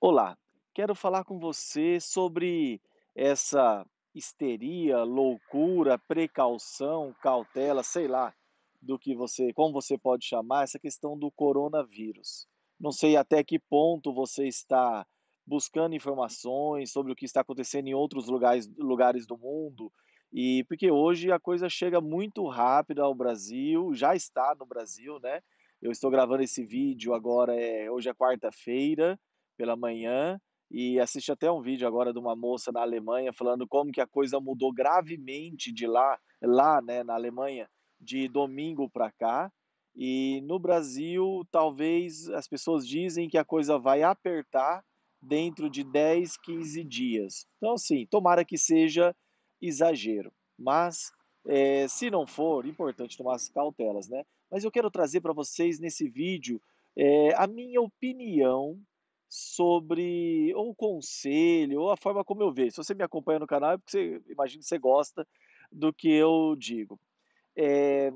Olá, quero falar com você sobre essa histeria, loucura, precaução, cautela, sei lá, do que você como você pode chamar, essa questão do coronavírus. Não sei até que ponto você está buscando informações sobre o que está acontecendo em outros lugares lugares do mundo, e porque hoje a coisa chega muito rápido ao Brasil, já está no Brasil, né. Eu estou gravando esse vídeo agora, eh, hoje é quarta-feira, pela manhã, e assisti até um vídeo agora de uma moça na Alemanha falando como que a coisa mudou gravemente de lá lá, né, na Alemanha, de domingo para cá, e no Brasil talvez as pessoas dizem que a coisa vai apertar dentro de 10, 15 dias. Então assim, tomara que seja exagero, mas, eh, se não for, importante tomar as cautelas, né. Mas eu quero trazer para vocês nesse vídeo, eh, a minha opinião sobre ou conselho, ou a forma como eu vejo. Se você me acompanha no canal é porque você imagino que você gosta do que eu digo. Eh,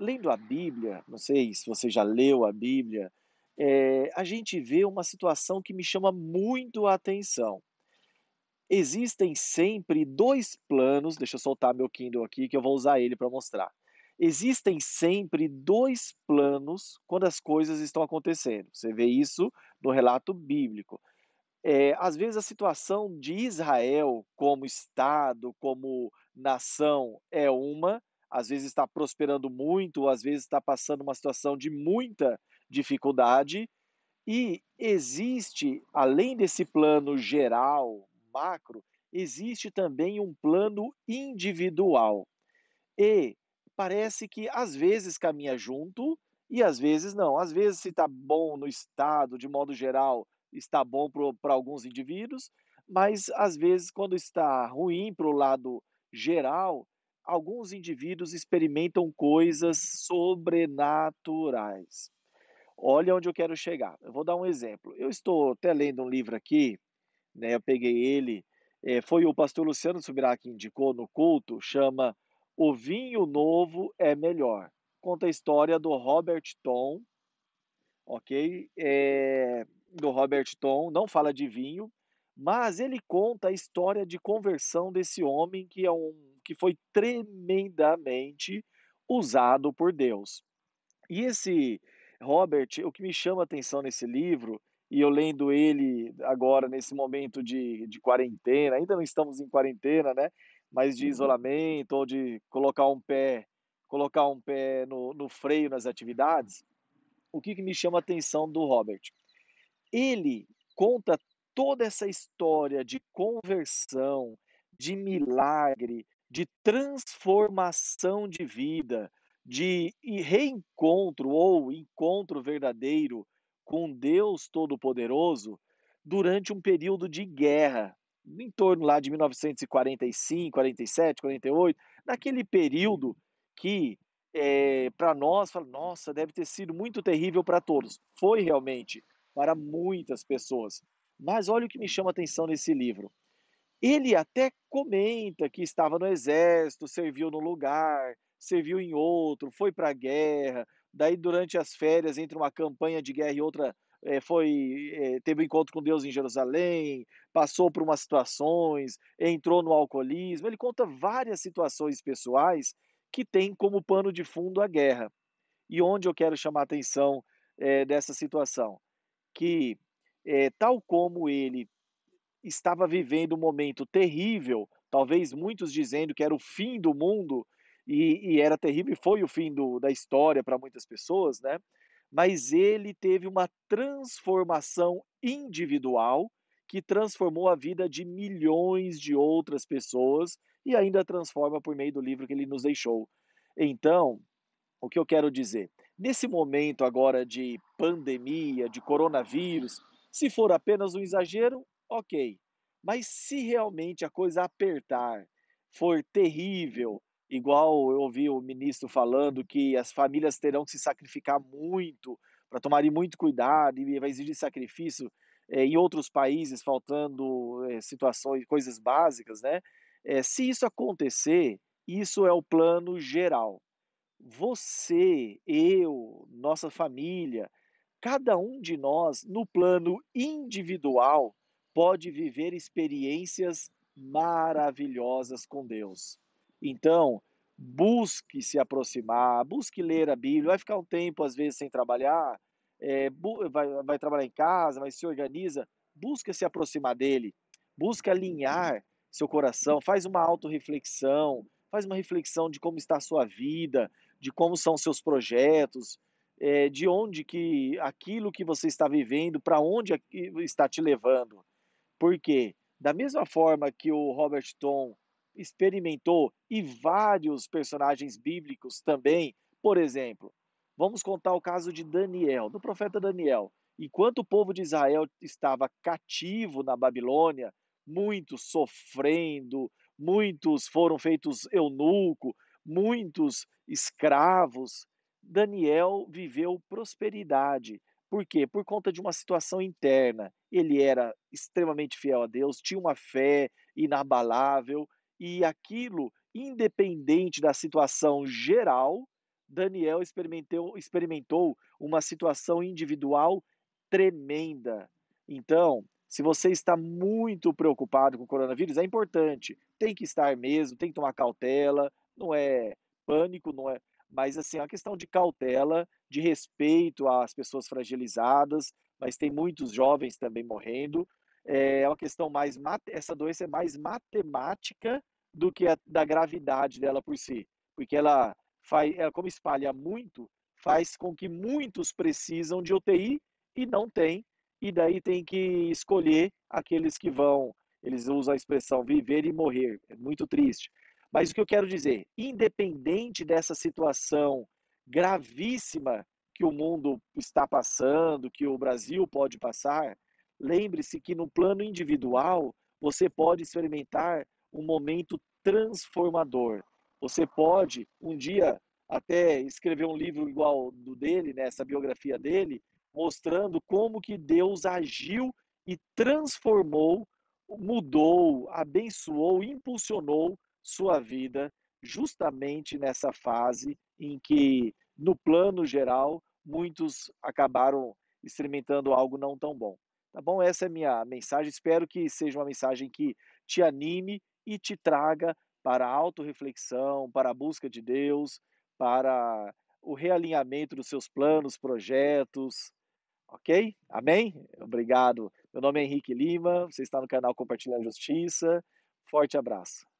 lendo a Bíblia, não sei se você já leu a Bíblia, eh, a gente vê uma situação que me chama muito a atenção. Existem sempre 2 planos deixa eu soltar meu Kindle aqui que eu vou usar ele para mostrar. Existem sempre 2 planos quando as coisas estão acontecendo, você vê isso no relato bíblico. Eh, às vezes a situação de Israel como estado, como nação é uma, às vezes está prosperando muito, às vezes está passando uma situação de muita dificuldade, e existe, além desse plano geral, macro, existe também um plano individual. E parece que às vezes caminha junto, e às vezes não. Às vezes se está bom no estado, de modo geral, está bom para alguns indivíduos, mas às vezes quando está ruim para o lado geral, alguns indivíduos experimentam coisas sobrenaturais. Olha onde eu quero chegar, eu vou dar um exemplo, eu estou até lendo um livro aqui, né, eu peguei ele, eh, foi o pastor Luciano Subirá que indicou no culto, chama O Vinho Novo é Melhor. Conta a história do Robert Tom, ok, eh, do Robert Tom, não fala de vinho, mas ele conta a história de conversão desse homem que é um que foi tremendamente usado por Deus. E esse Robert, o que me chama atenção nesse livro, e eu lendo ele agora nesse momento de de quarentena, ainda não estamos em quarentena, né, mas de isolamento ou de colocar um pé colocar um pé no no freio nas atividades, o que que me chama atenção do Robert? Ele conta toda essa história de conversão, de milagre, de transformação de vida, de reencontro ou encontro verdadeiro com Deus todo-poderoso, durante um período de guerra, em torno lá de 1945, 47, 48, naquele período que, eh, para nós fala: "Nossa, deve ter sido muito terrível para todos". Foi realmente, para muitas pessoas. Mas olha o que me chama atenção nesse livro. Ele até comenta que estava no exército, serviu num lugar, serviu em outro, foi para a guerra, daí durante as férias entre uma campanha de guerra e outra, eh, foi eh, teve um encontro com Deus em Jerusalém, passou por umas situações, entrou no alcoolismo, ele conta várias situações pessoais que têm como pano de fundo a guerra. E onde eu quero chamar atenção, eh, dessa situação? Que, tal como ele estava vivendo um momento terrível, talvez muitos dizendo que era o fim do mundo, e e era terrível e foi o fim do da história para muitas pessoas, né, mas ele teve uma transformação individual, que transformou a vida de milhões de outras pessoas, e ainda transforma por meio do livro que ele nos deixou. Então, o que eu quero dizer? Nesse momento agora de pandemia, de coronavírus, se for apenas um exagero, ok, mas se realmente a coisa apertar, for terrível, igual eu ouvi o ministro falando que as famílias terão que se sacrificar muito, para tomarem muito cuidado e vai exigir sacrifício, eh, em outros países faltando, eh, situações coisas básicas, né, eh, se isso acontecer, isso é o plano geral. Você, eu, nossa família, cada um de nós, no plano individual, pode viver experiências maravilhosas com Deus. Então, busque se aproximar, busque ler a Bíblia, vai ficar um tempo, às vezes, sem trabalhar, é, vai, vai trabalhar em casa, mas se organiza, busca se aproximar dele, busca alinhar seu coração, faz uma autorreflexão, faz uma reflexão de como está a sua vida, de como são seus projetos, é, de onde que aquilo que você está vivendo, para onde está te levando. Porque, da mesma forma que o Robert Tom experimentou e vários personagens bíblicos também, por exemplo, vamos contar o caso de Daniel, do profeta Daniel. Enquanto o povo de Israel estava cativo na Babilônia, muitos sofrendo, muitos foram feitos eunuco, muitos escravos, Daniel viveu prosperidade. Por quê? Por conta de uma situação interna. Ele era extremamente fiel a Deus, tinha uma fé inabalável e aquilo, independente da situação geral, Daniel experimentou, experimentou uma situação individual tremenda. Então, se você está muito preocupado com o coronavírus, é importante, tem que estar mesmo, tem que tomar cautela, não é pânico, não é, mas assim, é uma questão de cautela, de respeito às pessoas fragilizadas, mas tem muitos jovens também morrendo. É uma questão mais essa doença é mais matemática do que a da gravidade dela por si, porque ela faz, ela como espalha muito, faz com que muitos precisam de UTI e não tem, e daí tem que escolher aqueles que vão, eles usam a expressão viver e morrer. É muito triste. Mas o que eu quero dizer, independente dessa situação gravíssima que o mundo está passando, que o Brasil pode passar, lembre-se que no plano individual você pode experimentar um momento transformador. Você pode um dia até escrever um livro igual do dele, né, biografia dele, mostrando como que Deus agiu e transformou, mudou, abençoou, impulsionou sua vida justamente nessa fase em que, no plano geral, muitos acabaram experimentando algo não tão bom. Tá bom? Essa é a minha mensagem. Espero que seja uma mensagem que te anime e te traga para a autorreflexão, para a busca de Deus, para o realinhamento dos seus planos, projetos. Ok? Amém? Obrigado. Meu nome é Henrique Lima, você está no canal Compartilhando Justiça. Forte abraço.